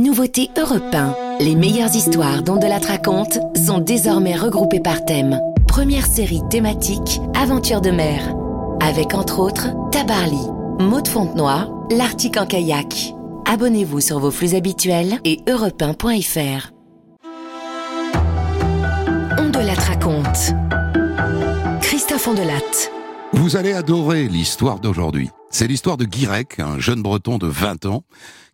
Nouveauté Europe 1. Les meilleures histoires dont de la raconte sont désormais regroupées par thème. Première série thématique Aventure de mer. Avec entre autres Tabarly, Maud Fontenoy, L'Arctique en kayak. Abonnez-vous sur vos flux habituels et europe1.fr. On raconte. Christophe Ondelat. Vous allez adorer l'histoire d'aujourd'hui. C'est l'histoire de Guirec, un jeune breton de 20 ans,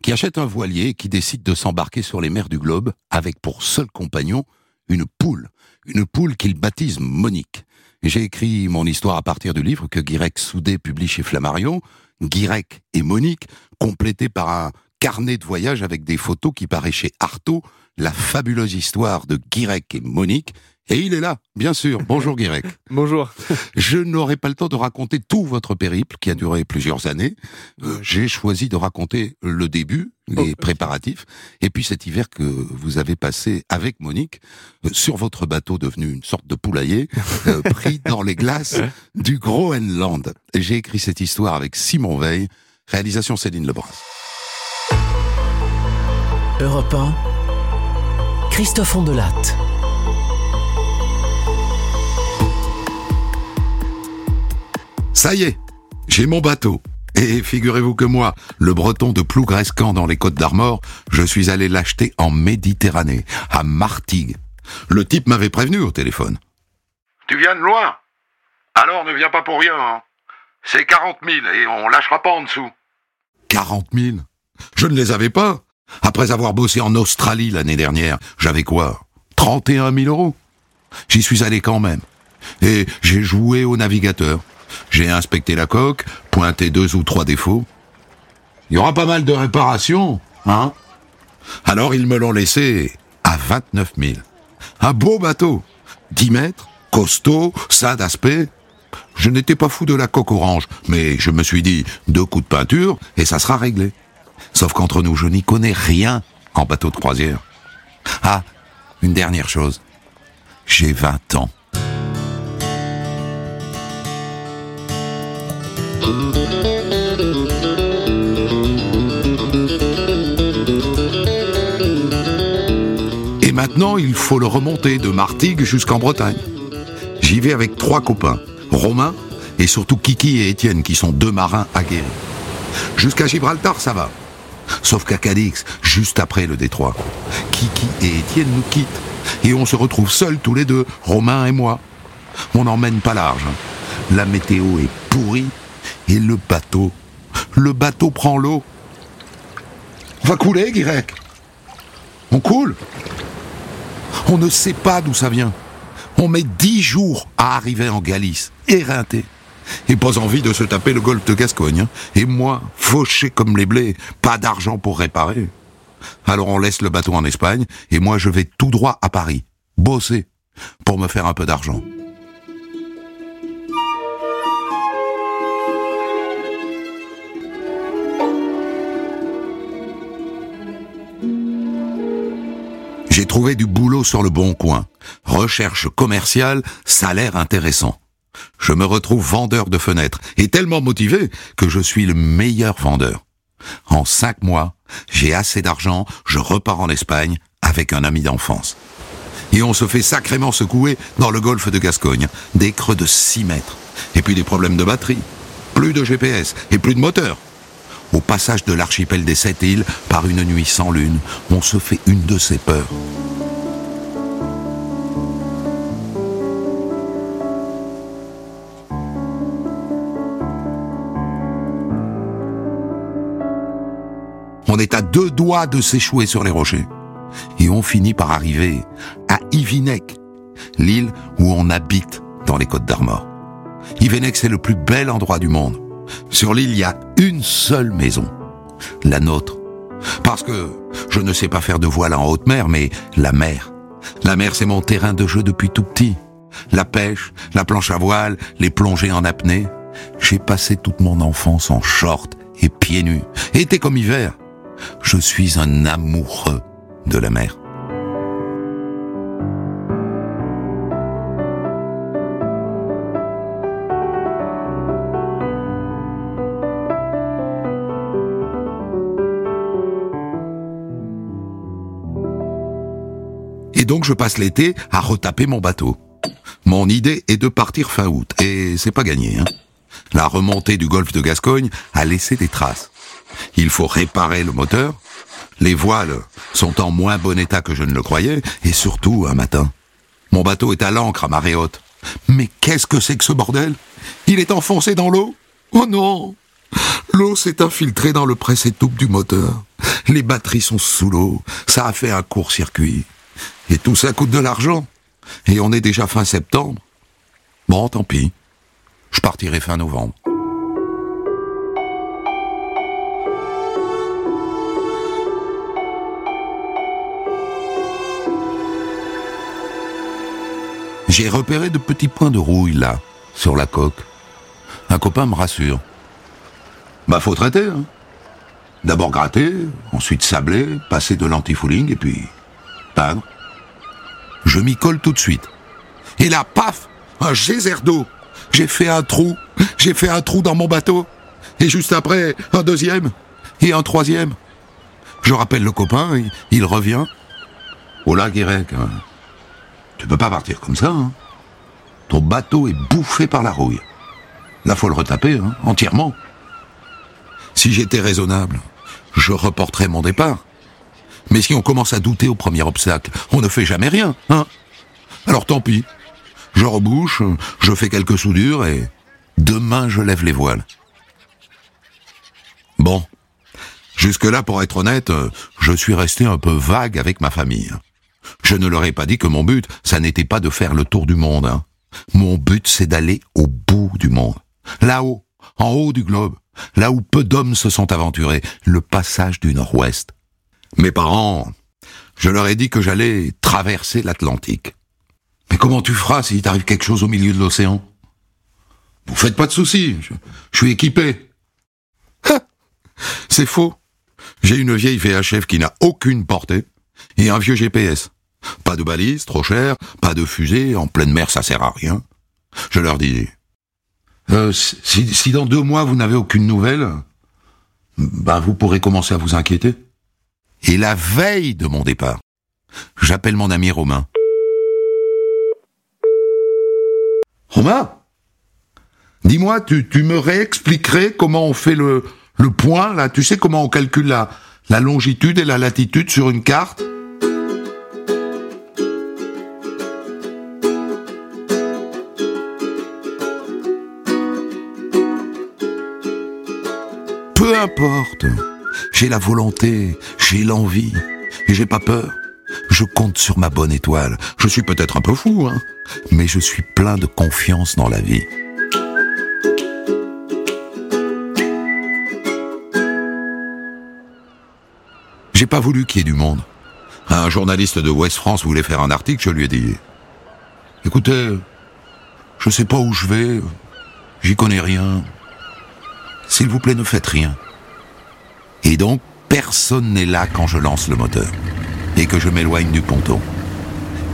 qui achète un voilier et qui décide de s'embarquer sur les mers du globe avec pour seul compagnon une poule. Une poule qu'il baptise Monique. J'ai écrit mon histoire à partir du livre que Guirec Soudé publie chez Flammarion, Guirec et Monique, complété par un carnet de voyage avec des photos qui paraît chez Artaud, la fabuleuse histoire de Guirec et Monique, et il est là, bien sûr. Bonjour Guirec. Bonjour. Je n'aurai pas le temps de raconter tout votre périple qui a duré plusieurs années. Euh, J'ai choisi de raconter le début, les Oh, préparatifs, et puis cet hiver que vous avez passé avec Monique euh, sur votre bateau devenu une sorte de poulailler, euh, pris dans les glaces du Groenland. J'ai écrit cette histoire avec Simon Veil, réalisation Céline Lebrun. Europe 1, Christophe. Ça y est, j'ai mon bateau. Et figurez-vous que moi, le breton de Plougrescan dans les Côtes d'Armor, je suis allé l'acheter en Méditerranée, à Martigues. Le type m'avait prévenu au téléphone. Tu viens de loin Alors ne viens pas pour rien. hein. C'est 40 000 et on lâchera pas en dessous. 40 000 Je ne les avais pas. Après avoir bossé en Australie l'année dernière, j'avais quoi? 31 000 euros? J'y suis allé quand même. Et j'ai joué au navigateur. J'ai inspecté la coque, pointé deux ou trois défauts. Il y aura pas mal de réparations, hein? Alors ils me l'ont laissé à 29 000. Un beau bateau. 10 mètres, costaud, ça d'aspect. Je n'étais pas fou de la coque orange, mais je me suis dit, deux coups de peinture et ça sera réglé. Sauf qu'entre nous, je n'y connais rien en bateau de croisière. Ah, une dernière chose. J'ai 20 ans. Et maintenant, il faut le remonter de Martigues jusqu'en Bretagne. J'y vais avec trois copains, Romain et surtout Kiki et Étienne, qui sont deux marins aguerris. Jusqu'à Gibraltar, ça va. Sauf qu'à Cadix, juste après le détroit, Kiki et Étienne nous quittent. Et on se retrouve seuls tous les deux, Romain et moi. On n'emmène pas large. La météo est pourrie et le bateau, le bateau prend l'eau. Va couler, Guirec. On coule. On ne sait pas d'où ça vient. On met dix jours à arriver en Galice, éreinté. Et pas envie de se taper le golfe de Gascogne. hein. Et moi, fauché comme les blés, pas d'argent pour réparer. Alors on laisse le bateau en Espagne, et moi je vais tout droit à Paris, bosser, pour me faire un peu d'argent. J'ai trouvé du boulot sur le bon coin. Recherche commerciale, salaire intéressant. Je me retrouve vendeur de fenêtres et tellement motivé que je suis le meilleur vendeur. En cinq mois, j'ai assez d'argent, je repars en Espagne avec un ami d'enfance. Et on se fait sacrément secouer dans le golfe de Gascogne, des creux de 6 mètres. Et puis des problèmes de batterie, plus de GPS et plus de moteur. Au passage de l'archipel des sept îles, par une nuit sans lune, on se fait une de ces peurs. On est à deux doigts de s'échouer sur les rochers. Et on finit par arriver à Ivinec, l'île où on habite dans les Côtes d'Armor. Ivinec, c'est le plus bel endroit du monde. Sur l'île, il y a une seule maison, la nôtre. Parce que je ne sais pas faire de voile en haute mer, mais la mer. La mer, c'est mon terrain de jeu depuis tout petit. La pêche, la planche à voile, les plongées en apnée. J'ai passé toute mon enfance en short et pieds nus, été comme hiver. Je suis un amoureux de la mer. Donc je passe l'été à retaper mon bateau. Mon idée est de partir fin août, et c'est pas gagné. Hein. La remontée du golfe de Gascogne a laissé des traces. Il faut réparer le moteur. Les voiles sont en moins bon état que je ne le croyais, et surtout un matin. Mon bateau est à l'ancre à marée haute. Mais qu'est-ce que c'est que ce bordel? Il est enfoncé dans l'eau? Oh non L'eau s'est infiltrée dans le presse-étoupe du moteur. Les batteries sont sous l'eau. Ça a fait un court-circuit. Et tout ça coûte de l'argent. Et on est déjà fin septembre. Bon, tant pis. Je partirai fin novembre. J'ai repéré de petits points de rouille là, sur la coque. Un copain me rassure. Bah faut traiter, hein. D'abord gratter, ensuite sabler, passer de l'antifouling et puis peindre. Je m'y colle tout de suite. Et là, paf, un geyser d'eau. J'ai fait un trou, j'ai fait un trou dans mon bateau. Et juste après, un deuxième et un troisième. Je rappelle le copain, il, revient. Oh là, Guérec, hein. tu peux pas partir comme ça. Hein. Ton bateau est bouffé par la rouille. Là, faut le retaper, hein, entièrement. Si j'étais raisonnable, je reporterais mon départ. Mais si on commence à douter au premier obstacle, on ne fait jamais rien, hein Alors tant pis. Je rebouche, je fais quelques soudures et demain je lève les voiles. Bon. Jusque-là, pour être honnête, je suis resté un peu vague avec ma famille. Je ne leur ai pas dit que mon but, ça n'était pas de faire le tour du monde. Hein. Mon but, c'est d'aller au bout du monde. Là-haut, en haut du globe, là où peu d'hommes se sont aventurés, le passage du Nord-Ouest. Mes parents, je leur ai dit que j'allais traverser l'Atlantique. Mais comment tu feras s'il t'arrive quelque chose au milieu de l'océan? Vous faites pas de soucis, je, suis équipé. C'est faux. J'ai une vieille VHF qui n'a aucune portée et un vieux GPS. Pas de balise, trop cher, pas de fusée, en pleine mer ça sert à rien. Je leur dis, euh, si, si, dans deux mois vous n'avez aucune nouvelle, ben vous pourrez commencer à vous inquiéter. Et la veille de mon départ, j'appelle mon ami Romain. Romain Dis-moi, tu, me réexpliquerais comment on fait le, point, là? Tu sais comment on calcule la longitude et la latitude sur une carte? Peu importe. J'ai la volonté, j'ai l'envie, et j'ai pas peur. Je compte sur ma bonne étoile. Je suis peut-être un peu fou, hein, mais je suis plein de confiance dans la vie. J'ai pas voulu qu'il y ait du monde. Un journaliste de West France voulait faire un article, je lui ai dit Écoutez, je sais pas où je vais, j'y connais rien. S'il vous plaît, ne faites rien. Et donc, personne n'est là quand je lance le moteur et que je m'éloigne du ponton.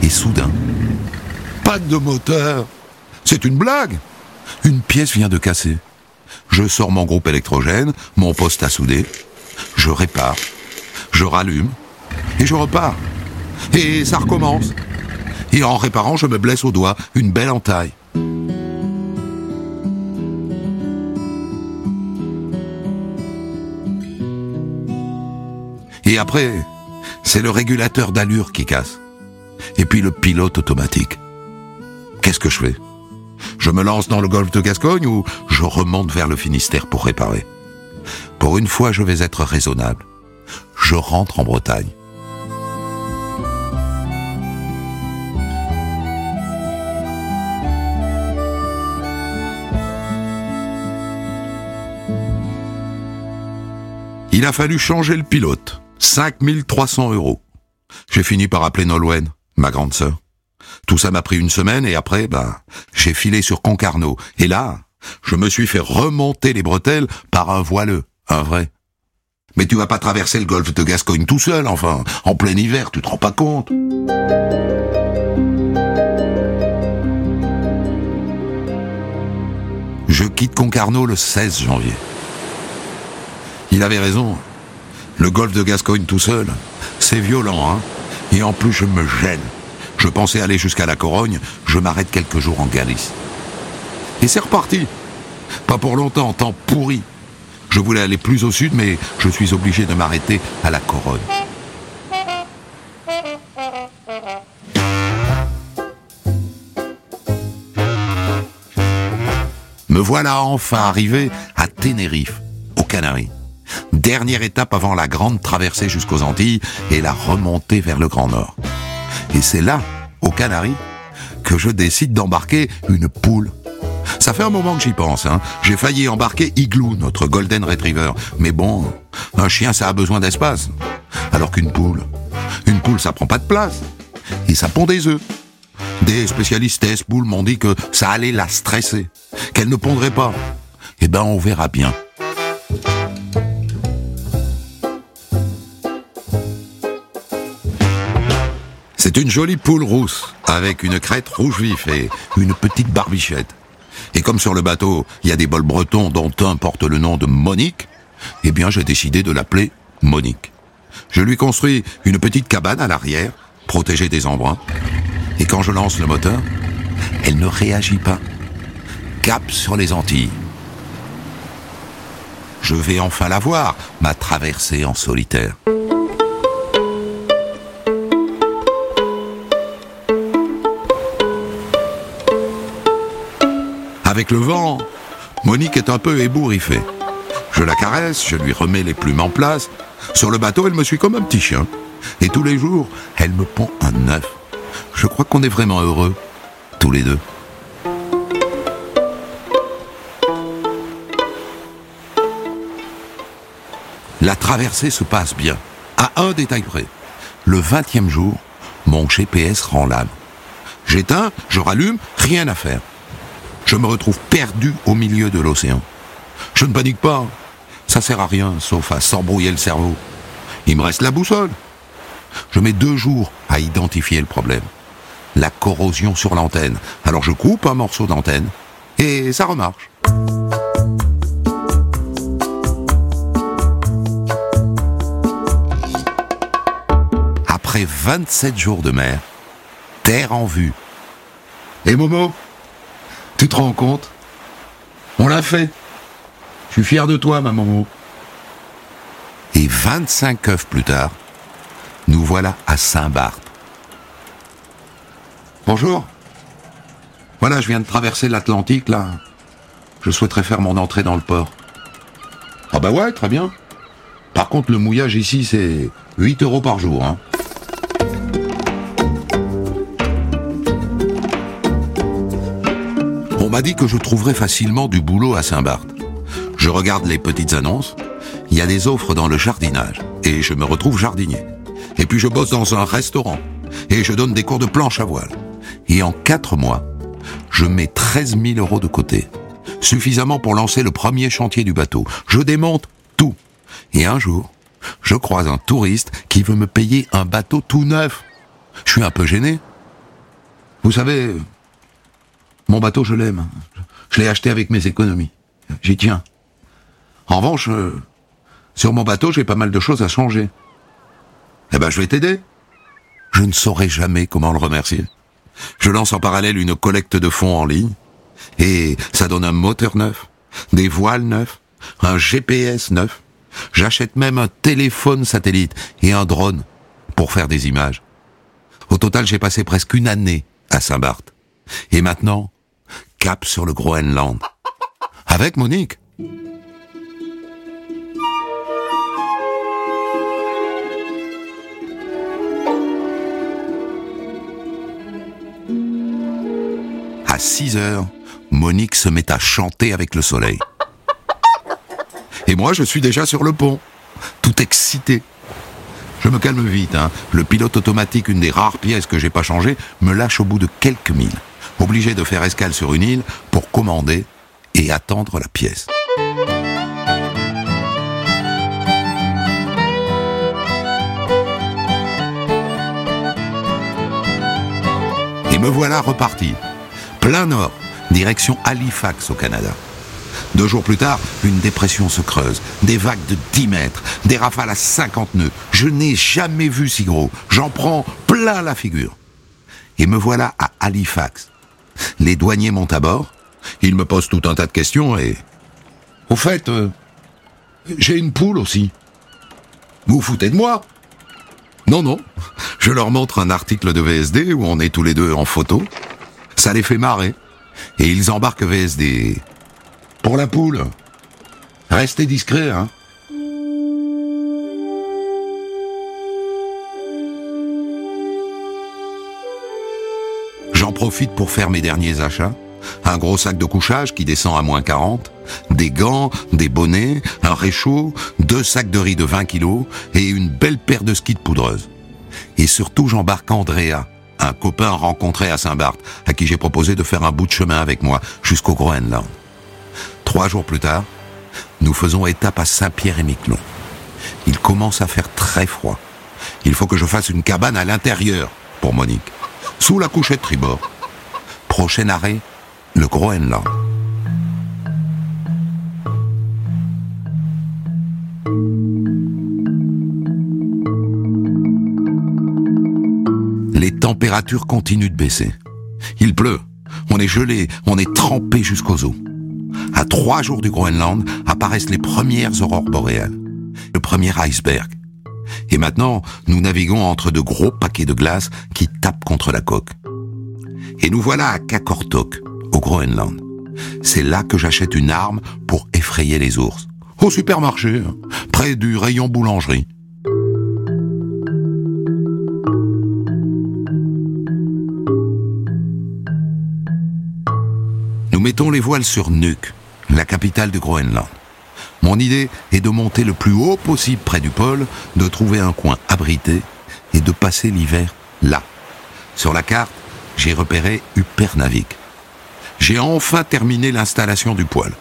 Et soudain, pas de moteur C'est une blague Une pièce vient de casser. Je sors mon groupe électrogène, mon poste à souder, je répare, je rallume, et je repars. Et ça recommence. Et en réparant, je me blesse au doigt, une belle entaille. Et après, c'est le régulateur d'allure qui casse. Et puis le pilote automatique. Qu'est-ce que je fais? Je me lance dans le golfe de Gascogne ou je remonte vers le Finistère pour réparer? Pour une fois, je vais être raisonnable. Je rentre en Bretagne. Il a fallu changer le pilote. 5300 euros. J'ai fini par appeler Nolwenn, ma grande sœur. Tout ça m'a pris une semaine et après, bah, j'ai filé sur Concarneau. Et là, je me suis fait remonter les bretelles par un voileux, un vrai. Mais tu vas pas traverser le golfe de Gascogne tout seul, enfin, en plein hiver, tu te rends pas compte. Je quitte Concarneau le 16 janvier. Il avait raison. Le golfe de Gascogne tout seul, c'est violent, hein Et en plus, je me gêne. Je pensais aller jusqu'à la Corogne, je m'arrête quelques jours en Galice. Et c'est reparti. Pas pour longtemps, temps pourri. Je voulais aller plus au sud, mais je suis obligé de m'arrêter à la Corogne. Me voilà enfin arrivé à Tenerife, aux Canaries. Dernière étape avant la grande traversée jusqu'aux Antilles et la remontée vers le Grand Nord. Et c'est là, aux Canaries, que je décide d'embarquer une poule. Ça fait un moment que j'y pense. Hein. J'ai failli embarquer Igloo, notre Golden Retriever. Mais bon, un chien, ça a besoin d'espace. Alors qu'une poule, une poule, ça prend pas de place. Et ça pond des œufs. Des spécialistes poules m'ont dit que ça allait la stresser qu'elle ne pondrait pas. Eh ben, on verra bien. C'est une jolie poule rousse, avec une crête rouge vif et une petite barbichette. Et comme sur le bateau, il y a des bols bretons dont un porte le nom de Monique, eh bien j'ai décidé de l'appeler Monique. Je lui construis une petite cabane à l'arrière, protégée des embruns. Et quand je lance le moteur, elle ne réagit pas cap sur les Antilles. Je vais enfin la voir, ma traversée en solitaire. Avec le vent, Monique est un peu ébouriffée. Je la caresse, je lui remets les plumes en place. Sur le bateau, elle me suit comme un petit chien. Et tous les jours, elle me pond un œuf. Je crois qu'on est vraiment heureux, tous les deux. La traversée se passe bien, à un détail près. Le vingtième jour, mon GPS rend l'âme. J'éteins, je rallume, rien à faire. Je me retrouve perdu au milieu de l'océan. Je ne panique pas, ça sert à rien, sauf à s'embrouiller le cerveau. Il me reste la boussole. Je mets deux jours à identifier le problème. La corrosion sur l'antenne. Alors je coupe un morceau d'antenne et ça remarche. après 27 jours de mer, terre en vue. Et Momo, tu te rends compte? On l'a fait. Je suis fier de toi, ma Momo. Et 25 œufs plus tard, nous voilà à Saint-Barth. Bonjour. Voilà, je viens de traverser l'Atlantique, là. Je souhaiterais faire mon entrée dans le port. Ah bah ouais, très bien. Par contre, le mouillage ici, c'est 8 euros par jour. Hein. M'a dit que je trouverais facilement du boulot à Saint-Barth. Je regarde les petites annonces. Il y a des offres dans le jardinage. Et je me retrouve jardinier. Et puis je bosse dans un restaurant. Et je donne des cours de planche à voile. Et en quatre mois, je mets 13 000 euros de côté. Suffisamment pour lancer le premier chantier du bateau. Je démonte tout. Et un jour, je croise un touriste qui veut me payer un bateau tout neuf. Je suis un peu gêné. Vous savez, mon bateau, je l'aime. Je l'ai acheté avec mes économies. J'y tiens. En revanche, euh, sur mon bateau, j'ai pas mal de choses à changer. Eh ben, je vais t'aider. Je ne saurai jamais comment le remercier. Je lance en parallèle une collecte de fonds en ligne, et ça donne un moteur neuf, des voiles neufs, un GPS neuf. J'achète même un téléphone satellite et un drone pour faire des images. Au total, j'ai passé presque une année à Saint-Barth. Et maintenant, cap sur le Groenland. Avec Monique. À 6 heures, Monique se met à chanter avec le soleil. Et moi, je suis déjà sur le pont, tout excité. Je me calme vite, hein. Le pilote automatique, une des rares pièces que j'ai pas changé, me lâche au bout de quelques milles obligé de faire escale sur une île pour commander et attendre la pièce. Et me voilà reparti, plein nord, direction Halifax au Canada. Deux jours plus tard, une dépression se creuse, des vagues de 10 mètres, des rafales à 50 nœuds. Je n'ai jamais vu si gros, j'en prends plein la figure. Et me voilà à Halifax. Les douaniers montent à bord, ils me posent tout un tas de questions et... Au fait, euh, j'ai une poule aussi. Vous vous foutez de moi? Non, non. Je leur montre un article de VSD où on est tous les deux en photo. Ça les fait marrer. Et ils embarquent VSD. Pour la poule. Restez discret, hein. Profite pour faire mes derniers achats. Un gros sac de couchage qui descend à moins 40, des gants, des bonnets, un réchaud, deux sacs de riz de 20 kilos et une belle paire de skis de poudreuse. Et surtout, j'embarque Andrea, un copain rencontré à Saint-Barth, à qui j'ai proposé de faire un bout de chemin avec moi jusqu'au Groenland. Trois jours plus tard, nous faisons étape à Saint-Pierre et Miquelon. Il commence à faire très froid. Il faut que je fasse une cabane à l'intérieur pour Monique sous la couchette tribord. Prochain arrêt, le Groenland. Les températures continuent de baisser. Il pleut, on est gelé, on est trempé jusqu'aux os. À trois jours du Groenland apparaissent les premières aurores boréales. Le premier iceberg, et maintenant, nous naviguons entre de gros paquets de glace qui tapent contre la coque. Et nous voilà à Kakortok, au Groenland. C'est là que j'achète une arme pour effrayer les ours. Au supermarché, près du rayon boulangerie. Nous mettons les voiles sur Nuuk, la capitale du Groenland. Mon idée est de monter le plus haut possible près du pôle, de trouver un coin abrité et de passer l'hiver là. Sur la carte, j'ai repéré Upernavik. J'ai enfin terminé l'installation du poêle.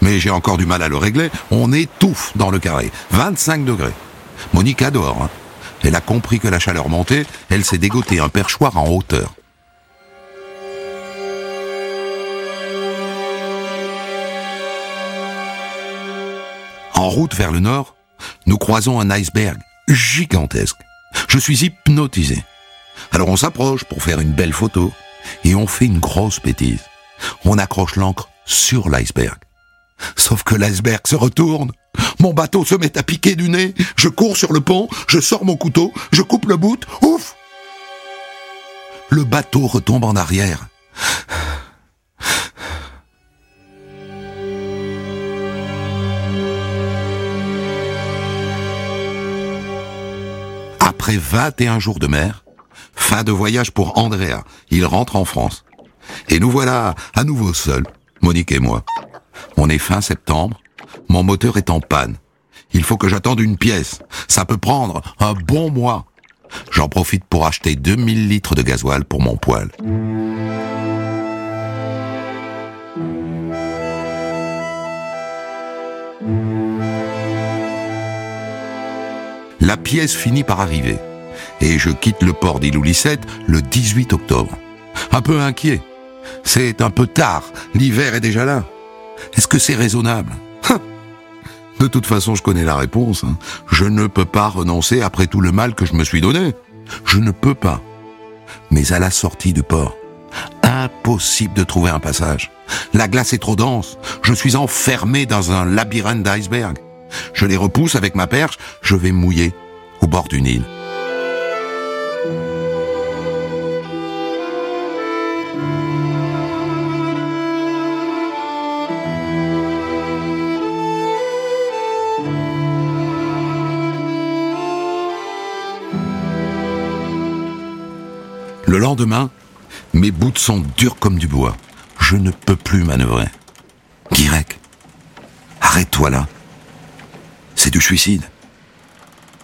Mais j'ai encore du mal à le régler, on étouffe dans le carré, 25 degrés. Monique adore. Hein. Elle a compris que la chaleur montait, elle s'est dégoté un perchoir en hauteur. En route vers le nord, nous croisons un iceberg gigantesque. Je suis hypnotisé. Alors on s'approche pour faire une belle photo et on fait une grosse bêtise. On accroche l'ancre sur l'iceberg. Sauf que l'iceberg se retourne. Mon bateau se met à piquer du nez. Je cours sur le pont, je sors mon couteau, je coupe le bout. Ouf Le bateau retombe en arrière. Après 21 jours de mer, fin de voyage pour Andrea. Il rentre en France. Et nous voilà à nouveau seuls, Monique et moi. On est fin septembre, mon moteur est en panne. Il faut que j'attende une pièce. Ça peut prendre un bon mois. J'en profite pour acheter 2000 litres de gasoil pour mon poêle. La pièce finit par arriver. Et je quitte le port d'Ilulissette le 18 octobre. Un peu inquiet. C'est un peu tard. L'hiver est déjà là. Est-ce que c'est raisonnable? Hein? De toute façon, je connais la réponse. Hein. Je ne peux pas renoncer après tout le mal que je me suis donné. Je ne peux pas. Mais à la sortie du port, impossible de trouver un passage. La glace est trop dense. Je suis enfermé dans un labyrinthe d'iceberg. Je les repousse avec ma perche, je vais mouiller au bord d'une île. Le lendemain, mes bouts sont durs comme du bois. Je ne peux plus manœuvrer. Guirec, arrête-toi là. Du suicide.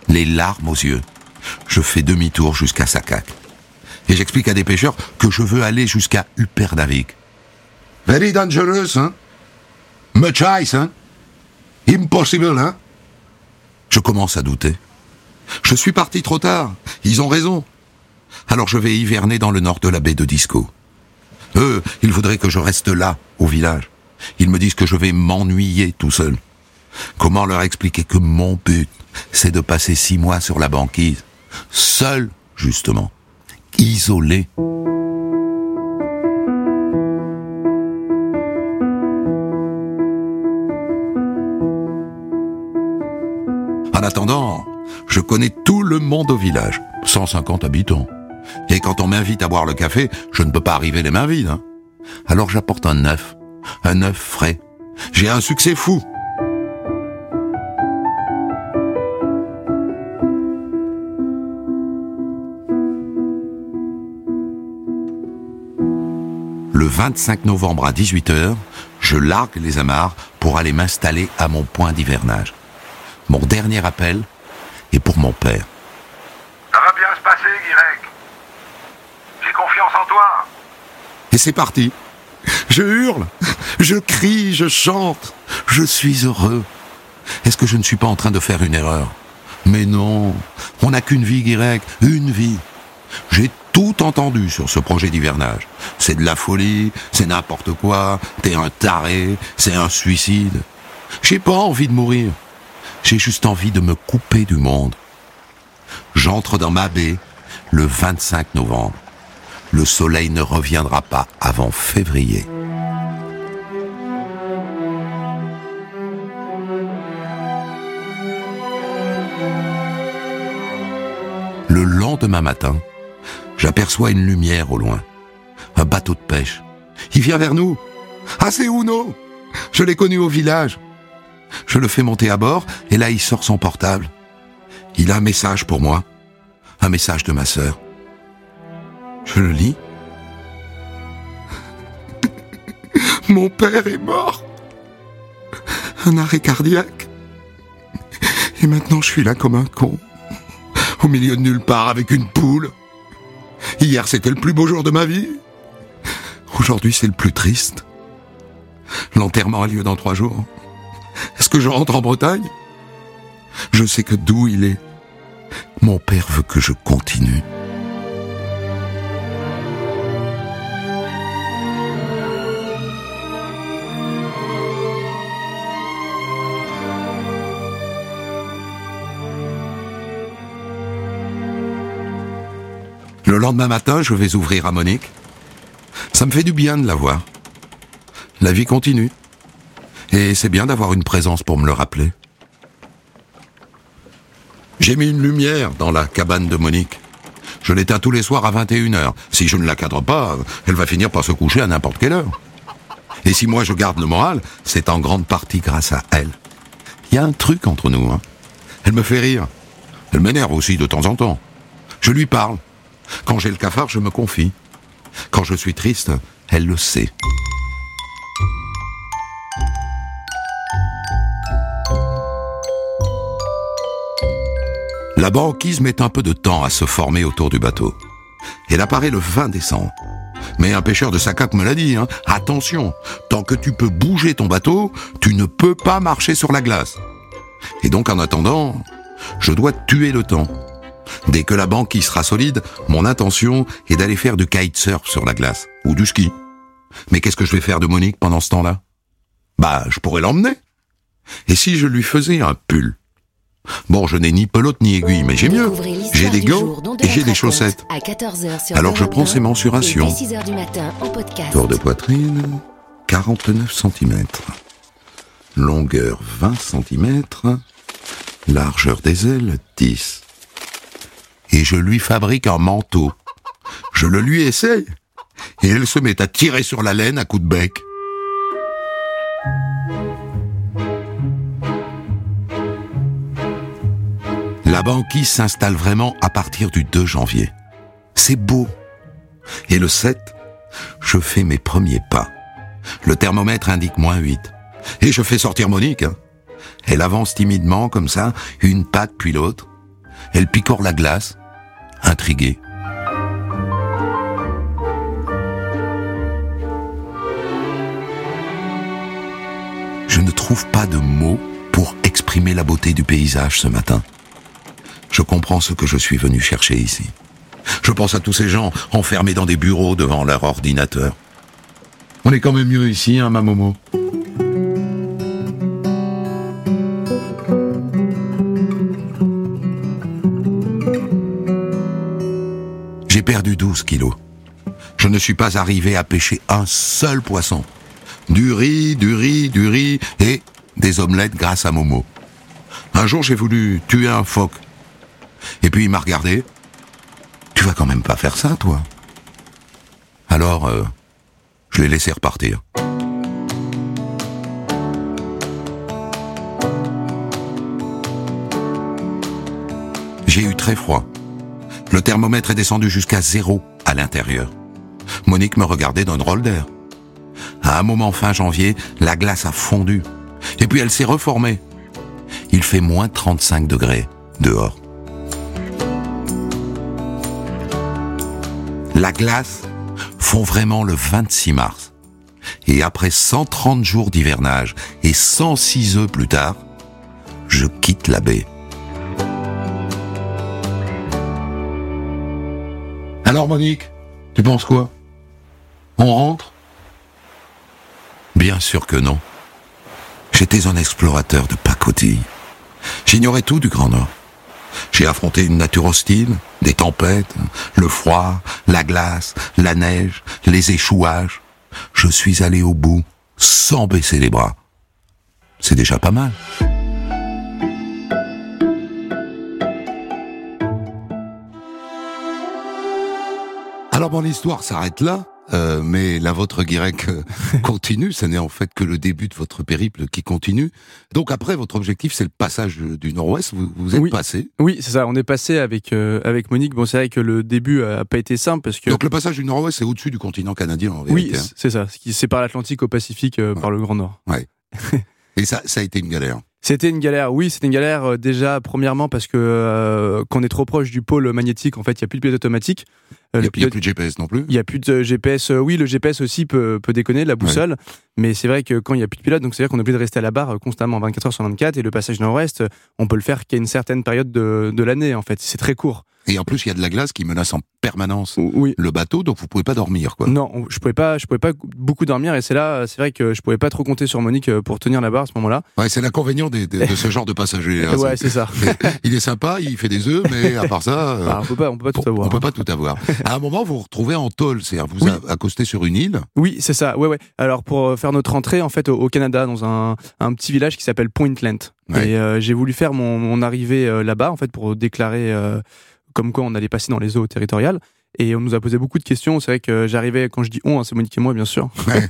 Les larmes aux yeux. Je fais demi-tour jusqu'à Sakak. Et j'explique à des pêcheurs que je veux aller jusqu'à Upernavik. Very dangerous, hein? Much ice, hein? Impossible, hein? Je commence à douter. Je suis parti trop tard. Ils ont raison. Alors je vais hiverner dans le nord de la baie de Disco. Eux, ils voudraient que je reste là, au village. Ils me disent que je vais m'ennuyer tout seul. Comment leur expliquer que mon but, c'est de passer six mois sur la banquise, seul, justement, isolé? En attendant, je connais tout le monde au village, 150 habitants. Et quand on m'invite à boire le café, je ne peux pas arriver les mains vides. Hein. Alors j'apporte un œuf, un œuf frais. J'ai un succès fou. Le 25 novembre à 18h, je largue les amarres pour aller m'installer à mon point d'hivernage. Mon dernier appel est pour mon père. Ça va bien se passer, Guirec. J'ai confiance en toi. Et c'est parti. Je hurle, je crie, je chante, je suis heureux. Est-ce que je ne suis pas en train de faire une erreur? Mais non, on n'a qu'une vie, Guirec, une vie. J'ai tout entendu sur ce projet d'hivernage. C'est de la folie, c'est n'importe quoi, t'es un taré, c'est un suicide. J'ai pas envie de mourir. J'ai juste envie de me couper du monde. J'entre dans ma baie le 25 novembre. Le soleil ne reviendra pas avant février. Le lendemain matin, J'aperçois une lumière au loin. Un bateau de pêche. Il vient vers nous. Ah, c'est Uno Je l'ai connu au village. Je le fais monter à bord et là il sort son portable. Il a un message pour moi. Un message de ma sœur. Je le lis. Mon père est mort. Un arrêt cardiaque. Et maintenant je suis là comme un con. Au milieu de nulle part avec une poule. Hier, c'était le plus beau jour de ma vie. Aujourd'hui, c'est le plus triste. L'enterrement a lieu dans trois jours. Est-ce que je rentre en Bretagne? Je sais que d'où il est, mon père veut que je continue. Lendemain matin, je vais ouvrir à Monique. Ça me fait du bien de la voir. La vie continue. Et c'est bien d'avoir une présence pour me le rappeler. J'ai mis une lumière dans la cabane de Monique. Je l'éteins tous les soirs à 21h. Si je ne la cadre pas, elle va finir par se coucher à n'importe quelle heure. Et si moi je garde le moral, c'est en grande partie grâce à elle. Il y a un truc entre nous. Hein. Elle me fait rire. Elle m'énerve aussi de temps en temps. Je lui parle. Quand j'ai le cafard, je me confie. Quand je suis triste, elle le sait. La banquise met un peu de temps à se former autour du bateau. Elle apparaît le 20 décembre. Mais un pêcheur de Sacac me l'a dit, hein. attention, tant que tu peux bouger ton bateau, tu ne peux pas marcher sur la glace. Et donc en attendant, je dois tuer le temps. Dès que la banque sera solide, mon intention est d'aller faire du kitesurf sur la glace, ou du ski. Mais qu'est-ce que je vais faire de Monique pendant ce temps-là? Bah, je pourrais l'emmener. Et si je lui faisais un pull? Bon, je n'ai ni pelote ni aiguille, mais j'ai mieux. J'ai des gants et j'ai des chaussettes. Alors je prends ces mensurations. Tour de poitrine, 49 cm. Longueur 20 cm. Largeur des ailes, 10 et je lui fabrique un manteau. Je le lui essaye. Et elle se met à tirer sur la laine à coups de bec. La banquise s'installe vraiment à partir du 2 janvier. C'est beau. Et le 7, je fais mes premiers pas. Le thermomètre indique moins 8. Et je fais sortir Monique. Hein. Elle avance timidement comme ça, une patte puis l'autre. Elle picore la glace, intriguée. Je ne trouve pas de mots pour exprimer la beauté du paysage ce matin. Je comprends ce que je suis venu chercher ici. Je pense à tous ces gens enfermés dans des bureaux devant leur ordinateur. On est quand même mieux ici, hein, ma Momo? 12 kilos. Je ne suis pas arrivé à pêcher un seul poisson. Du riz, du riz, du riz et des omelettes grâce à Momo. Un jour, j'ai voulu tuer un phoque. Et puis il m'a regardé. Tu vas quand même pas faire ça, toi Alors, euh, je l'ai laissé repartir. J'ai eu très froid. Le thermomètre est descendu jusqu'à zéro à l'intérieur. Monique me regardait d'un drôle d'air. À un moment fin janvier, la glace a fondu. Et puis elle s'est reformée. Il fait moins 35 degrés dehors. La glace fond vraiment le 26 mars. Et après 130 jours d'hivernage et 106 œufs plus tard, je quitte la baie. Alors Monique, tu penses quoi? On rentre? Bien sûr que non. J'étais un explorateur de pacotille. J'ignorais tout du Grand Nord. J'ai affronté une nature hostile, des tempêtes, le froid, la glace, la neige, les échouages. Je suis allé au bout sans baisser les bras. C'est déjà pas mal. Alors mon histoire s'arrête là. Euh, mais la vôtre Guirec euh, continue, ce n'est en fait que le début de votre périple qui continue. Donc après, votre objectif, c'est le passage du Nord-Ouest. Vous, vous êtes Oui. passé. Oui, c'est ça. On est passé avec euh, avec Monique. Bon, c'est vrai que le début a pas été simple parce que Donc le passage du Nord-Ouest, c'est au-dessus du continent canadien en oui, vérité. hein. c'est ça. Ce qui sépare l'Atlantique au Pacifique euh, par le Grand Nord. Et ça, ça a été une galère. C'était une galère. Oui, c'était une galère euh, déjà premièrement parce que euh, qu'on est trop proche du pôle magnétique. En fait, il y a plus de pilote automatique. Il Euh, le n'y a, pilote- plus de GPS non plus. Il y a plus de GPS. euh, oui, le GPS aussi peut, peut déconner, la boussole. Mais c'est vrai que quand il y a plus de pilote, donc c'est-à-dire qu'on est obligé de rester à la barre euh, constamment 24 heures sur 24. Et le passage nord-ouest, euh, on peut le faire qu'à une certaine période de, de l'année, en fait. C'est très court. Et en plus, il y a de la glace qui menace en permanence Oui. le bateau, donc vous pouvez pas dormir. Quoi. Non, on- je pouvais pas, je pouvais pas beaucoup dormir. Et c'est là, c'est vrai que je pouvais pas trop compter sur Monique euh, pour tenir la barre à ce moment-là. Ouais, c'est l'inconvénient de ce genre de passager. hein. ouais, c'est ça. Il est sympa, il fait des œufs, mais à part ça, euh, Bah, on peut pas, on peut pas tout avoir. on peut pas tout avoir. À un moment, vous vous retrouvez en tôle, c'est-à-dire vous Oui. accostez sur une île? Oui, c'est ça. Ouais, ouais. Alors pour euh, faire notre entrée en fait au, au Canada dans un, un petit village qui s'appelle Pointland. Ouais. Et euh, j'ai voulu faire mon, mon arrivée euh, là-bas en fait pour déclarer euh, comme quoi on allait passer dans les eaux territoriales. Et on nous a posé beaucoup de questions. C'est vrai que j'arrivais, quand je dis on, hein, c'est Monique et moi, bien sûr. Ouais.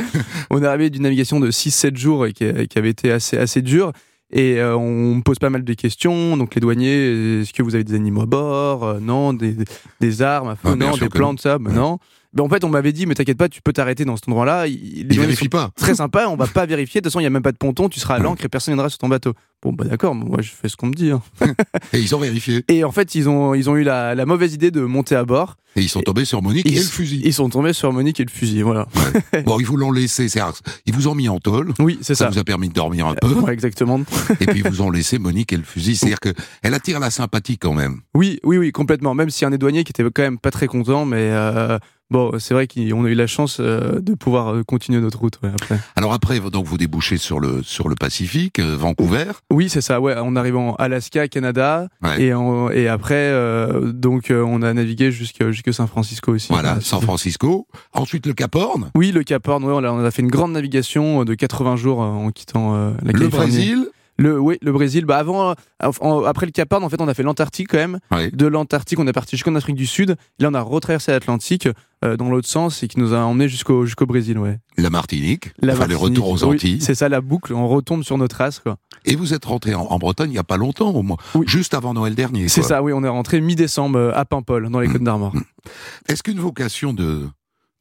on est arrivé d'une navigation de 6-7 jours et qui, qui avait été assez, assez dure. Et euh, on me pose pas mal de questions. Donc les douaniers, est-ce que vous avez des animaux à bord? Euh, Non. Des, des armes Ah, Non. Des plantes, ça Ben Ouais. Non. Ben, en fait, on m'avait dit, mais t'inquiète pas, tu peux t'arrêter dans cet endroit-là. Il- Les Il douaniers vérifie pas. très sympa, on va pas vérifier. De toute façon, il y a même pas de ponton, tu seras à l'ancre et personne viendra sur ton bateau. Bon, bah d'accord, moi je fais ce qu'on me dit. hein. Et ils ont vérifié. Et en fait, ils ont, ils ont eu la, la mauvaise idée de monter à bord. Et ils sont tombés sur Monique et, Ils- le fusil. Ils sont tombés sur Monique et le fusil, voilà. Bon, ils vous l'ont laissé, c'est ils vous ont mis en tôle. Oui, c'est Ça ça. vous a permis de dormir un peu. Ouais, exactement. et puis ils vous ont laissé Monique et le fusil. C'est-à-dire que elle attire la sympathie quand même. Oui, oui, oui, complètement. Même a un des douaniers qui était quand même pas très content, mais euh, bon, c'est vrai qu'on a eu la chance euh, de pouvoir euh, continuer notre route ouais, après. Alors après, donc vous débouchez sur le sur le Pacifique, euh, Vancouver. Oui, c'est ça. Ouais, on arrive en Alaska, Canada, Ouais. et, en- et après, euh, donc on a navigué jusqu'à jusque San Francisco aussi. Voilà, San Francisco. Ensuite le Cap Horn, Oui, le Cap Horn, ouais, on, a, on a fait une grande navigation de 80 jours en quittant euh, la le Californie. Brésil. Le, oui, le Brésil. Bah avant, euh, en- après le Cap Horn, en fait, on a fait l'Antarctique quand même. Ouais. De l'Antarctique, on est parti jusqu'en Afrique du Sud. Là, on a retraversé l'Atlantique euh, dans l'autre sens et qui nous a emmené jusqu'au jusqu'au Brésil, ouais. La Martinique, La enfin Martinique. retours aux Oui, Antilles. c'est ça la boucle. On retombe sur nos traces, quoi. et vous êtes rentré en, en Bretagne il y a pas longtemps, au moins, Oui. juste avant Noël dernier. C'est ça, oui. On est rentré mi-décembre euh, à Paimpol, dans les Côtes d'Armor. Est-ce qu'une vocation de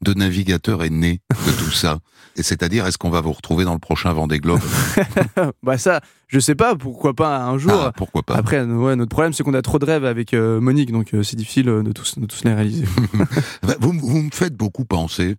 de navigateur est née de tout ça Et c'est-à-dire, est-ce qu'on va vous retrouver dans le prochain Vendée Globe? Bah ça, je sais pas. Pourquoi pas un jour. Ah, Pourquoi pas Après, ouais, notre problème, c'est qu'on a trop de rêves avec euh, Monique, donc euh, c'est difficile euh, de tous, de tous les réaliser. Bah, Vous, vous me faites beaucoup penser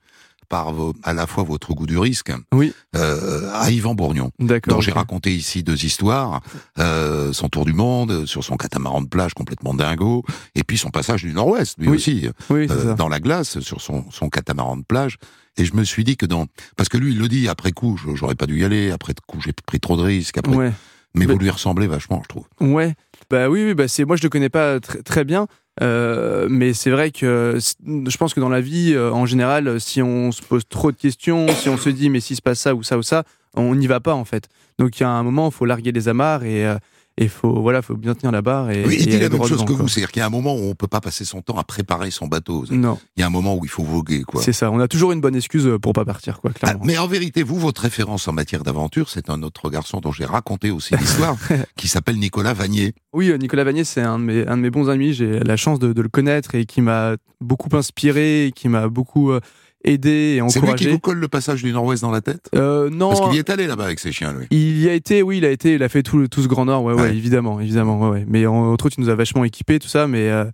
par vos- à la fois votre goût du risque Oui. euh, à Yvan Bourgnon. D'accord. dont j'ai raconté ici deux histoires, euh, son tour du monde, sur son catamaran de plage complètement dingo, et puis son passage du Nord-Ouest, lui Oui, aussi, Oui, euh, dans la glace, sur son, son catamaran de plage. Et je me suis dit que dans... Parce que lui, il le dit, après coup, j'aurais pas dû y aller, après coup, j'ai pris trop de risques, après... Ouais. Mais vous lui ressemblez vachement, je trouve. Ouais, bah oui, oui bah c'est moi je le connais pas tr- très bien, euh, mais c'est vrai que c- je pense que dans la vie euh, en général, si on se pose trop de questions, si on se dit mais s'il se passe ça ou ça ou ça, on n'y va pas en fait. Donc il y a un moment, il faut larguer les amarres et euh, Et faut, voilà, faut bien tenir la barre. Et, Oui, il dit la même chose que vous, c'est-à-dire qu'il y a un moment où on peut pas passer son temps à préparer son bateau. Non, Il y a un moment où il faut voguer, quoi. c'est ça. On a toujours une bonne excuse pour pas partir, quoi, Ah, clairement. mais en vérité, vous, votre référence en matière d'aventure, c'est un autre garçon dont j'ai raconté aussi l'histoire, qui s'appelle Nicolas Vanier. Oui, euh, Nicolas Vanier, c'est un, de mes- un de mes bons amis. J'ai la chance de, de le connaître et qui m'a beaucoup inspiré, et qui m'a beaucoup euh, aidé et C'est lui qui vous colle le passage du Nord-Ouest dans la tête? Euh, non, Parce qu'il y est allé là-bas avec ses chiens, lui. Il y a été, oui, il a été, il a fait tout, tout ce Grand Nord, ouais, ouais, Ouais. évidemment, évidemment, ouais, ouais. Mais en- entre autres, il nous a vachement équipés, tout ça, mais, euh,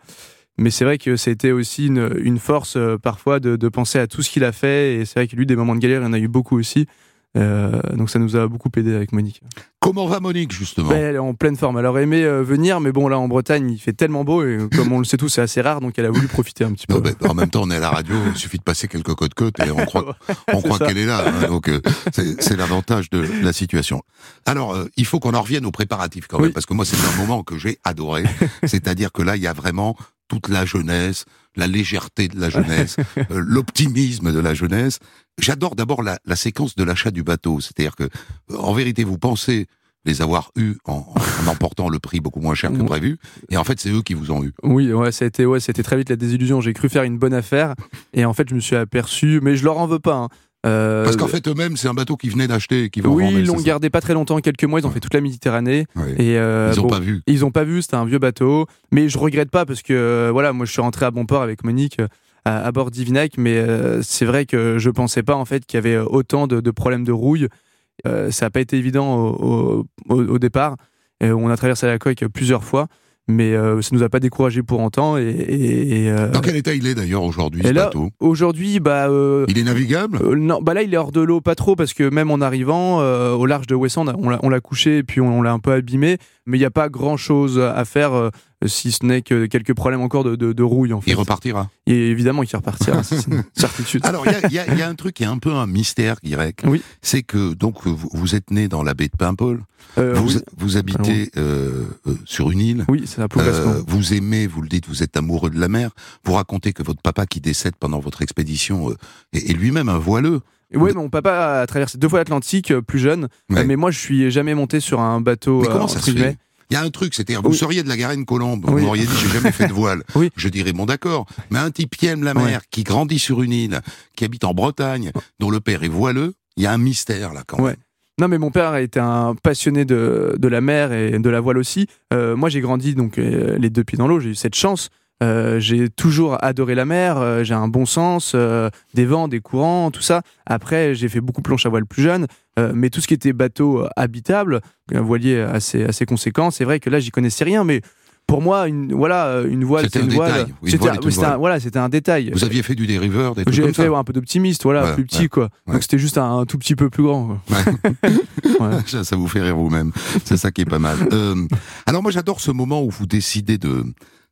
mais c'est vrai que c'était aussi une, une force euh, parfois de, de penser à tout ce qu'il a fait, et c'est vrai que lui, des moments de galère, il y en a eu beaucoup aussi. Euh, donc ça nous a beaucoup aidé avec Monique. Comment va Monique, justement Ben, elle est en pleine forme. Elle aurait aimé euh, venir, mais bon, là en Bretagne, il fait tellement beau, et comme on le sait tous, c'est assez rare, donc elle a voulu profiter un petit peu. Non, ben, en même temps, on est à la radio, il suffit de passer quelques codes côtes et on croit, on croit ça. qu'elle est là. hein, donc, euh, c'est l'avantage de la situation. Alors, euh, il faut qu'on en revienne aux préparatifs quand même, Oui. parce que moi, c'est un moment que j'ai adoré. C'est-à-dire que là, il y a vraiment toute la jeunesse, la légèreté de la jeunesse, euh, l'optimisme de la jeunesse. J'adore d'abord la, la séquence de l'achat du bateau. C'est-à-dire que, euh, en vérité, vous pensez les avoir eus en, en emportant le prix beaucoup moins cher que Ouais. prévu, et en fait, c'est eux qui vous ont eu. Oui, ouais, ça a été, ouais, c'était très vite la désillusion. J'ai cru faire une bonne affaire, et en fait, je me suis aperçu, mais je leur en veux pas. hein. Euh, Parce qu'en fait, eux-mêmes, c'est un bateau qu'ils venaient d'acheter et qu'ils vont oui, ils l'ont gardé pas très longtemps, quelques mois. Ils ont fait toute la Méditerranée. Et euh, Ils ont bon, pas vu. Ils ont pas vu. C'était un vieux bateau, mais je regrette pas parce que euh, voilà, moi je suis rentré à bon port avec Monique à, à bord d'Ivinac, mais c'est vrai que je pensais pas en fait qu'il y avait autant de, de problèmes de rouille. Ça a pas été évident au, au, au- au départ. On a traversé la coque plusieurs fois, mais euh, ça nous a pas découragé pour autant. Et, et- et, euh, Dans quel état il est d'ailleurs aujourd'hui, ce là, bateau? aujourd'hui, bah euh, Il est navigable? euh, non, bah là il est hors de l'eau, pas trop, parce que même en arrivant au large de Wesson, on l'a- couché et puis on, on l'a un peu abîmé, mais il n'y a pas grand chose à faire, si ce n'est que quelques problèmes encore de, de, de rouille en fait. Il repartira. Et évidemment qu'il repartira, c'est une certitude. Alors, il y a, il y a- il y a un truc qui est un peu un mystère grec. Oui. C'est que, donc, vous, vous êtes né dans la baie de Paimpol. Euh, vous, oui. vous habitez euh, euh, sur une île. oui, c'est Gascon. Euh, vous aimez, vous le dites, vous êtes amoureux de la mer. Vous racontez que votre papa qui décède pendant votre expédition est, est lui-même un voileux. Ouais, mon papa a traversé deux fois l'Atlantique, plus jeune, Ouais. mais moi je suis jamais monté sur un bateau. Mais comment ça se fait Il y a un truc, c'est-à-dire, vous Oui. seriez de la Garenne Colombe, vous m'auriez dit, j'ai jamais fait de voile. Oui. Je dirais, bon d'accord, mais un type qui aime la mer, qui grandit sur une île, qui habite en Bretagne, dont le père est voileux, il y a un mystère là quand même. Non, mais mon père était un passionné de, de la mer et de la voile aussi. Euh, moi, j'ai grandi donc euh, les deux pieds dans l'eau. J'ai eu cette chance. Euh, j'ai toujours adoré la mer. euh, j'ai un bon sens euh, des vents, des courants, tout ça. Après, j'ai fait beaucoup de planche à voile plus jeune. mais tout ce qui était bateau habitable, un voilier assez assez conséquent, c'est vrai que là, j'y connaissais rien. Mais pour moi, une voilà, une voile, C'était une un voile. une C'était voile un- c'était un- voile. voilà, un détail. Vous aviez fait du dériveur, des trucs comme fait ça un peu d'optimiste, voilà, Voilà, plus petit ouais, quoi. ouais. Donc c'était juste un, un tout petit peu plus grand. Ouais. ça, ça vous fait rire vous-même. C'est ça qui est pas mal. Euh, alors moi j'adore ce moment où vous décidez de,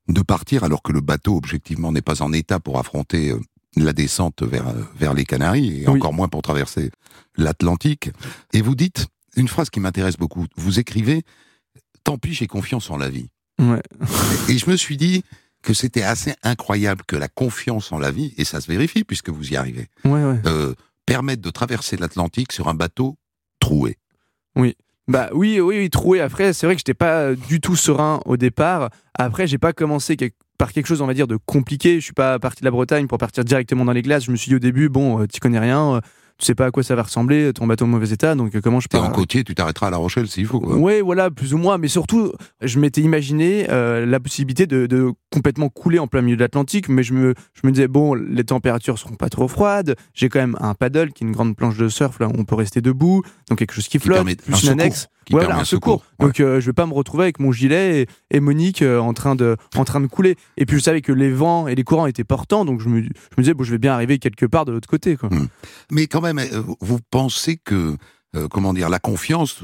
de partir alors que le bateau objectivement n'est pas en état pour affronter euh, la descente vers, euh, vers les Canaries et Oui. encore moins pour traverser l'Atlantique. Et vous dites une phrase qui m'intéresse beaucoup. Vous écrivez Tant pis, j'ai confiance en la vie. Ouais. Et je me suis dit que c'était assez incroyable que la confiance en la vie, et ça se vérifie puisque vous y arrivez, Ouais, ouais. euh, permette de traverser l'Atlantique sur un bateau troué. Bah oui, oui, oui, troué. Après, c'est vrai que j'étais pas du tout serein au départ. Après, j'ai pas commencé par quelque chose, on va dire, de compliqué. Je suis pas parti de la Bretagne pour partir directement dans les glaces. Je me suis dit au début, bon, euh, tu connais rien, euh, tu sais pas à quoi ça va ressembler, ton bateau en mauvais état, donc euh, comment je T'es peux. en côtier, tu t'arrêteras à La Rochelle s'il faut. Quoi. Ouais, voilà, plus ou moins. Mais surtout, je m'étais imaginé euh, la possibilité de, de complètement couler en plein milieu de l'Atlantique. Mais je me, je me disais, bon, les températures seront pas trop froides. J'ai quand même un paddle qui est une grande planche de surf, là, où on peut rester debout. Donc quelque chose qui Qui flotte, plus un une secours, annexe. Qui Voilà, permet un secours. Ouais. Donc euh, je vais pas me retrouver avec mon gilet et, et Monique euh, en, train de, en train de couler. Et puis je savais que les vents et les courants étaient portants. Donc je me, je me disais, bon, je vais bien arriver quelque part de l'autre côté. Quoi. Mais quand même, euh, vous pensez que, euh, comment dire, la confiance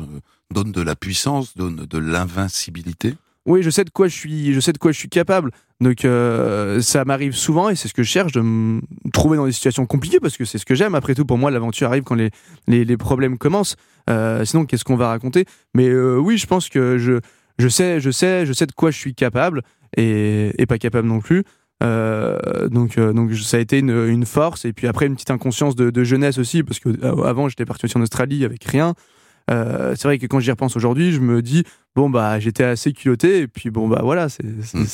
donne de la puissance, donne de l'invincibilité? Oui, je sais de quoi je suis, je sais de quoi je suis capable. Donc euh, ça m'arrive souvent et c'est ce que je cherche de me trouver dans des situations compliquées parce que c'est ce que j'aime. Après tout, pour moi, l'aventure arrive quand les, les, problèmes commencent. Euh, sinon, qu'est-ce qu'on va raconter? Mais euh, oui, je pense que je, je sais, je sais, je sais de quoi je suis capable et, et pas capable non plus. Donc, donc ça a été une, force et puis après une petite inconscience de, de jeunesse aussi parce que avant j'étais parti aussi en Australie avec rien. Euh, c'est vrai que quand j'y repense aujourd'hui, je me dis bon bah j'étais assez culotté et puis bon bah voilà c'est Hmm.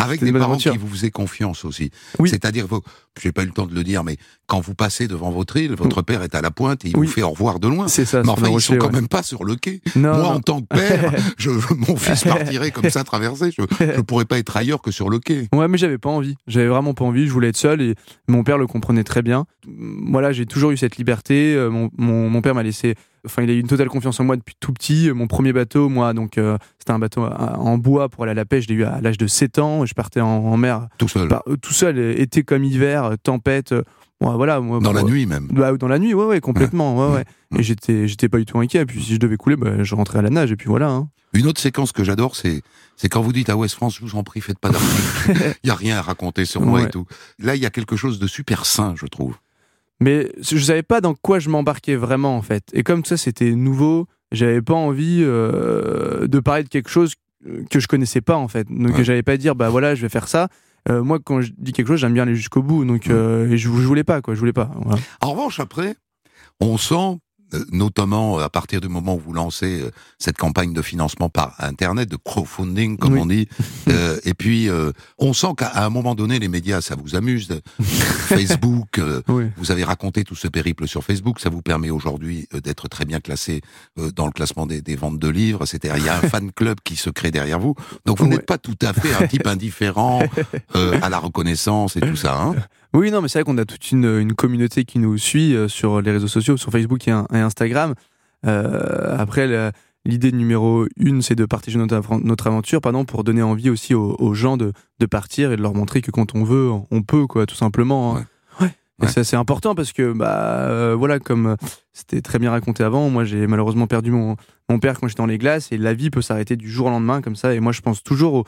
Avec des parents aventure. qui vous faisaient confiance aussi. Oui. C'est-à-dire, vous- j'ai pas eu le temps de le dire, mais quand vous passez devant votre île, votre père est à la pointe et il Oui. vous fait au revoir de loin. c'est ça Mais enfin, ils sont quand ouais. même pas sur le quai. non, Moi, non. en tant que père, je, mon fils partirait comme ça traverser. Je, je pourrais pas être ailleurs que sur le quai. Ouais, mais j'avais pas envie. J'avais vraiment pas envie. Je voulais être seul et mon père le comprenait très bien. Voilà, j'ai toujours eu cette liberté. Euh, Mon, mon, mon père m'a laissé. Enfin, il a eu une totale confiance en moi depuis tout petit. Mon premier bateau, moi, donc euh, c'était un bateau à- en bois pour aller à la pêche. Je l'ai eu à l'âge de 7 ans. Je partais en, en mer Tout seul. par- euh, tout seul, euh, été comme hiver, euh, tempête. euh, bon, voilà. Moi, Dans la nuit même. bah, dans la nuit, ouais, ouais, complètement, ouais, ouais. Mm. Et j'étais, j'étais pas du tout inquiet. Et puis si je devais couler, bah, je rentrais à la nage. Et puis voilà. hein. Une autre séquence que j'adore, c'est c'est quand vous dites à West France, je vous en prie, faites pas d'article. Il y a rien à raconter sur moi et tout. Là, il y a quelque chose de super sain, je trouve. Mais je savais pas dans quoi je m'embarquais vraiment en fait. Et comme ça c'était nouveau, j'avais pas envie euh, de parler de quelque chose que je connaissais pas en fait. Donc Ouais. j'allais pas dire bah voilà je vais faire ça. Euh, moi quand je dis quelque chose j'aime bien aller jusqu'au bout. Donc euh, et je, je voulais pas quoi, je voulais pas. Voilà. En revanche, après, on sent, euh, notamment à partir du moment où vous lancez euh, cette campagne de financement par Internet, de crowdfunding, comme Oui. on dit, euh, et puis euh, on sent qu'à un moment donné, les médias, ça vous amuse. Facebook, euh, Oui. vous avez raconté tout ce périple sur Facebook, ça vous permet aujourd'hui euh, d'être très bien classé euh, dans le classement des, des ventes de livres. C'est-à-dire, il y a un fan club qui se crée derrière vous. Donc, vous n'êtes pas tout à fait un type indifférent euh, à la reconnaissance et tout ça. Hein Oui, non, mais c'est vrai qu'on a toute une, une communauté qui nous suit euh, sur les réseaux sociaux, sur Facebook et, Instagram. Euh, après, l'idée numéro une, c'est de partager notre, aventure, pardon, pour donner envie aussi aux, aux gens de, de partir et de leur montrer que quand on veut, on peut, quoi, tout simplement. hein. Ouais. Et Ouais. ça, c'est important parce que, bah, euh, voilà, comme c'était très bien raconté avant, moi, j'ai malheureusement perdu mon, mon père quand j'étais dans les glaces et la vie peut s'arrêter du jour au lendemain, comme ça. Et moi, je pense toujours au,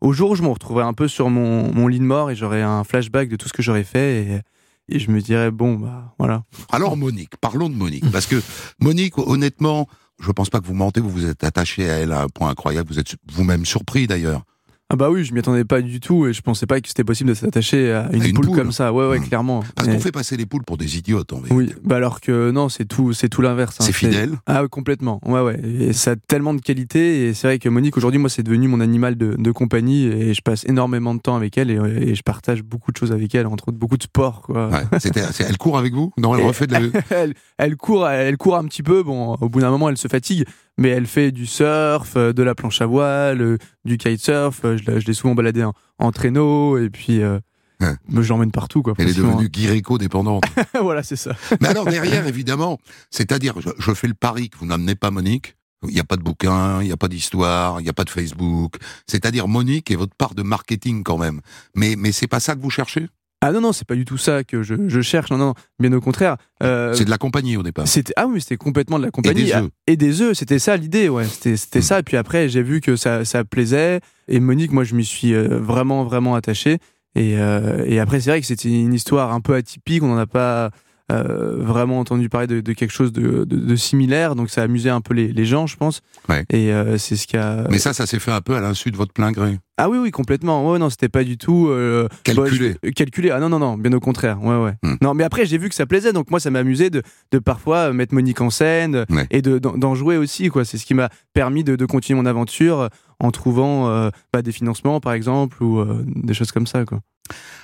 au jour où je me retrouverai un peu sur mon, mon lit de mort et j'aurai un flashback de tout ce que j'aurais fait et, je me dirais bon bah voilà. Alors Monique, parlons de Monique, parce que Monique, honnêtement, je pense pas que vous mentez, vous vous êtes attaché à elle à un point incroyable, vous êtes vous-même surpris d'ailleurs. Ah bah oui, je m'y attendais pas du tout et je pensais pas que c'était possible de s'attacher à une, poule, poule. comme ça. Ouais ouais, Mmh. clairement. Parce qu'on fait passer les poules pour des idiotes en vérité. Oui, bah alors que non, c'est tout, c'est tout l'inverse. hein. C'est fidèle. Ah oui, complètement. Ouais ouais. Et ça a tellement de qualité et c'est vrai que Monique aujourd'hui, moi, c'est devenu mon animal de, de compagnie et je passe énormément de temps avec elle et, et je partage beaucoup de choses avec elle, entre autres beaucoup de sport quoi. Ouais, c'était- c'est- elle court avec vous? Non, elle refait de la... elle, elle court, elle court un petit peu. Bon, au bout d'un moment, elle se fatigue, mais elle fait du surf, euh, de la planche à voile, euh, du kitesurf. Euh, Je l'ai- souvent baladé en, en traîneau et puis me- je l'emmène partout. Quoi, Elle est devenue guiréco dépendante. voilà, c'est ça. Mais alors derrière, évidemment, c'est-à-dire, je, je fais le pari que vous n'amenez pas Monique. Il n'y a pas de bouquin, il n'y a pas d'histoire, il n'y a pas de Facebook. C'est-à-dire Monique est votre part de marketing quand même. Mais mais c'est pas ça que vous cherchez? Ah non, non, c'est pas du tout ça que je, je cherche. Non, non, bien au contraire. Euh, C'est de la compagnie au départ. C'était ah oui, c'était complètement de la compagnie des Ah, œufs. et des œufs. C'était ça l'idée, ouais. C'était c'était Mm. ça. Et puis après, j'ai vu que ça ça plaisait. Et Monique, moi, je m'y suis euh, vraiment vraiment attaché. Et, euh, et après, c'est vrai que c'était une histoire un peu atypique. On n'en a pas euh, vraiment entendu parler de, de quelque chose de, de, de similaire. Donc ça a amusé un peu les, les gens, je pense. Ouais. Et euh, c'est ce qui a. Mais ça, ça s'est fait un peu à l'insu de votre plein gré. Ah oui, oui, complètement. Ouais, non, c'était pas du tout euh, Calculé. bah, je- calculé. Ah non, non, non, bien au contraire. Ouais, ouais. Hmm. Non, mais après, j'ai vu que ça plaisait, donc moi, ça m'a amusé de, de parfois mettre Monique en scène Ouais. et de, d'en, jouer aussi, quoi. C'est ce qui m'a permis de, de continuer mon aventure euh, en trouvant euh, bah, des financements, par exemple, ou euh, des choses comme ça, quoi.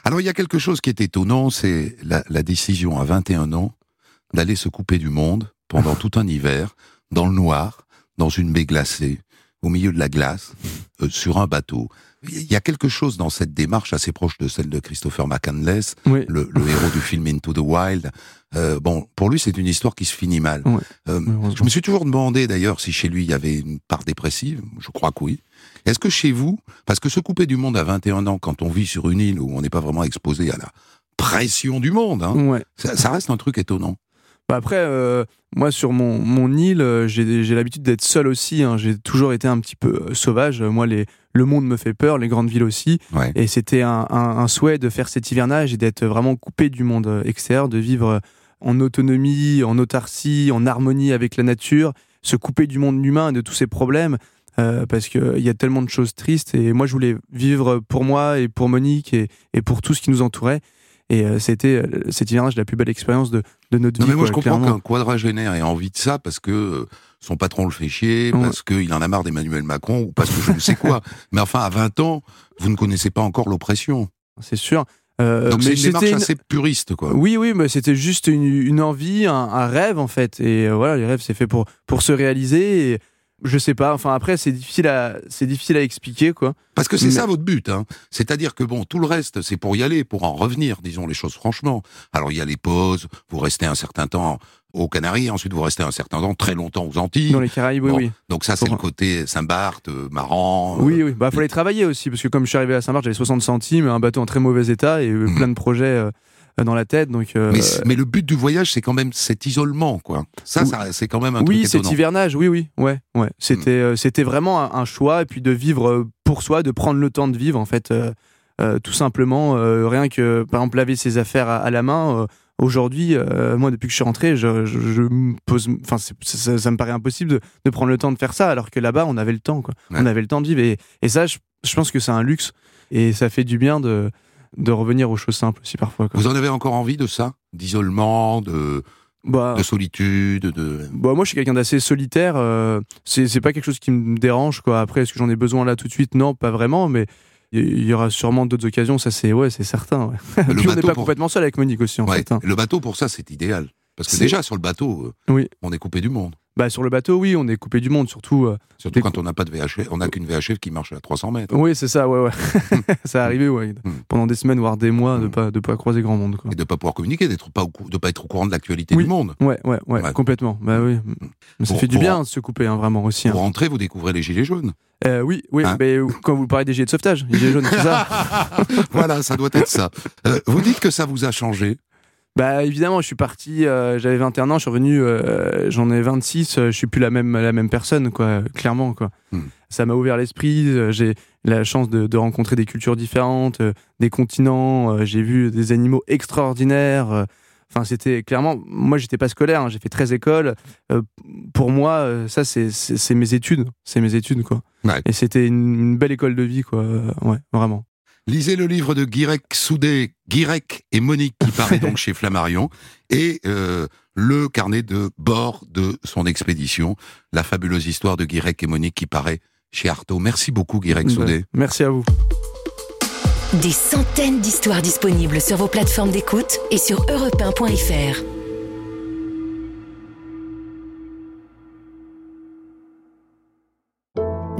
Alors il y a quelque chose qui est étonnant, c'est la, la décision à 21 ans d'aller se couper du monde pendant tout un hiver, dans le noir, dans une baie glacée, au milieu de la glace, euh, sur un bateau. Il y a quelque chose dans cette démarche assez proche de celle de Christopher McCandless, Oui. le, le héros du film Into the Wild. Euh, bon, pour lui, c'est une histoire qui se finit mal. Euh, je me suis toujours demandé d'ailleurs si chez lui il y avait une part dépressive. Je crois que oui. Est-ce que chez vous, parce que se couper du monde à 21 ans quand on vit sur une île où on n'est pas vraiment exposé à la pression du monde, hein, Ouais. ça, ça reste un truc étonnant. Bah après, euh, moi sur mon, mon île, euh, j'ai l'habitude d'être seul aussi. hein. J'ai toujours été un petit peu euh, sauvage. Moi, les, le monde me fait peur, les grandes villes aussi. Ouais. Et c'était un, un- un souhait de faire cet hivernage et d'être vraiment coupé du monde extérieur, de vivre en autonomie, en autarcie, en harmonie avec la nature, se couper du monde humain et de tous ses problèmes. Euh, parce qu'il y a tellement de choses tristes et moi je voulais vivre pour moi et pour Monique et, et pour tout ce qui nous entourait Et euh, c'était euh, cet hivernage la plus belle expérience de, de notre Non vie. mais moi quoi, je comprends qu'un quadragénaire ait envie de ça parce que son patron le fait chier, Ouais. parce qu'il en a marre d'Emmanuel Macron ou parce que je ne sais quoi. Mais enfin à 20 ans, vous ne connaissez pas encore l'oppression. C'est sûr. Euh, Donc c'est une démarche une- assez puriste quoi. Oui, oui, mais c'était juste une, une envie, un, un rêve en fait. Et euh, voilà, les rêves, c'est fait pour, pour se réaliser. Et je sais pas, enfin après, c'est difficile, à, c'est difficile à expliquer quoi. Parce que c'est Mais- ça votre but, hein. C'est-à-dire que bon, tout le reste, c'est pour y aller, pour en revenir, disons les choses franchement. Alors il y a les pauses, vous restez un certain temps aux Canaries, ensuite vous restez un certain temps, très longtemps aux Antilles. Dans les Caraïbes, oui, Bon, oui. Donc ça, c'est Pour- le côté Saint-Barth, euh, marrant. euh, Oui, oui, bah fallait travailler aussi, parce que comme je suis arrivé à Saint-Marc, j'avais 60 centimes, un bateau en très mauvais état et euh, Mhm. plein de projets euh, dans la tête. Donc, euh, Mais, le but du voyage, c'est quand même cet isolement, quoi. Ça, Oui. ça c'est quand même un oui, truc cet hivernage, oui, oui, ouais, ouais. C'était, euh, c'était vraiment un, un choix, et puis de vivre euh, pour soi, de prendre le temps de vivre, en fait, euh, euh, tout simplement. euh, rien que, par exemple, laver ses affaires à, à la main. euh, Aujourd'hui, euh, moi, depuis que je suis rentré, je, je, je me pose, enfin, ça, ça me paraît impossible de, de prendre le temps de faire ça, alors que là-bas, on avait le temps, quoi. Ouais. On avait le temps de vivre, et, et ça, je, je pense que c'est un luxe, et ça fait du bien de, de revenir aux choses simples aussi parfois. Quoi. Vous en avez encore envie de ça? D'isolement, de, Bah, de solitude, de... Bah, moi, je suis quelqu'un d'assez solitaire. euh, c'est pas quelque chose qui me dérange, quoi. Après, est-ce que j'en ai besoin là tout de suite? Non, pas vraiment, mais il y aura sûrement d'autres occasions. Ça, c'est ouais, c'est certain. ouais. Le Puis on n'est bateau pas pour- complètement seul avec Monique aussi, en Ouais, fait. hein. Le bateau, pour ça, c'est idéal. Parce que déjà, sur le bateau, euh, Oui. on est coupé du monde. Bah, sur le bateau, oui, on est coupé du monde, surtout. euh, Surtout quand on n'a pas de VHF, on n'a qu'une VHF qui marche à 300 mètres. Oui, c'est ça, ouais, ouais. ça arrivé, ouais. Mm. Pendant des semaines, voire des mois, de Mm. pas de pas croiser grand monde, quoi. Et de ne pas pouvoir communiquer, d'être pas au de pas être au courant de l'actualité Oui. du monde. Ouais, ouais, ouais, Ouais. complètement. Bah oui. Mais ça Pour- fait du bien de se couper, hein, vraiment aussi. Pour hein. rentrer, vous découvrez les gilets jaunes. Euh, oui, oui. Hein mais quand vous parlez des gilets de sauvetage, les gilets jaunes, c'est ça. voilà, ça doit être ça. Euh, vous dites que ça vous a changé. Bah évidemment, je suis parti, euh, j'avais 21 ans, je suis revenu, euh, j'en ai 26, euh, je suis plus la même la même personne quoi, clairement quoi. Hmm. Ça m'a ouvert l'esprit, euh, j'ai la chance de, de rencontrer des cultures différentes, des continents, j'ai vu des animaux extraordinaires. Enfin, c'était clairement, moi j'étais pas scolaire, hein, j'ai fait 13 écoles. Pour moi, ça c'est mes études, c'est mes études quoi. Ouais. Et c'était une, une belle école de vie quoi, ouais, vraiment. Lisez le livre de Guirec Soudé, Guirec et Monique, qui paraît donc chez Flammarion, et euh, le carnet de bord de son expédition, la fabuleuse histoire de Guirec et Monique, qui paraît chez Artaud. Merci beaucoup, Guirec Soudé. Bah, merci à vous. Des centaines d'histoires disponibles sur vos plateformes d'écoute et sur europe1.fr.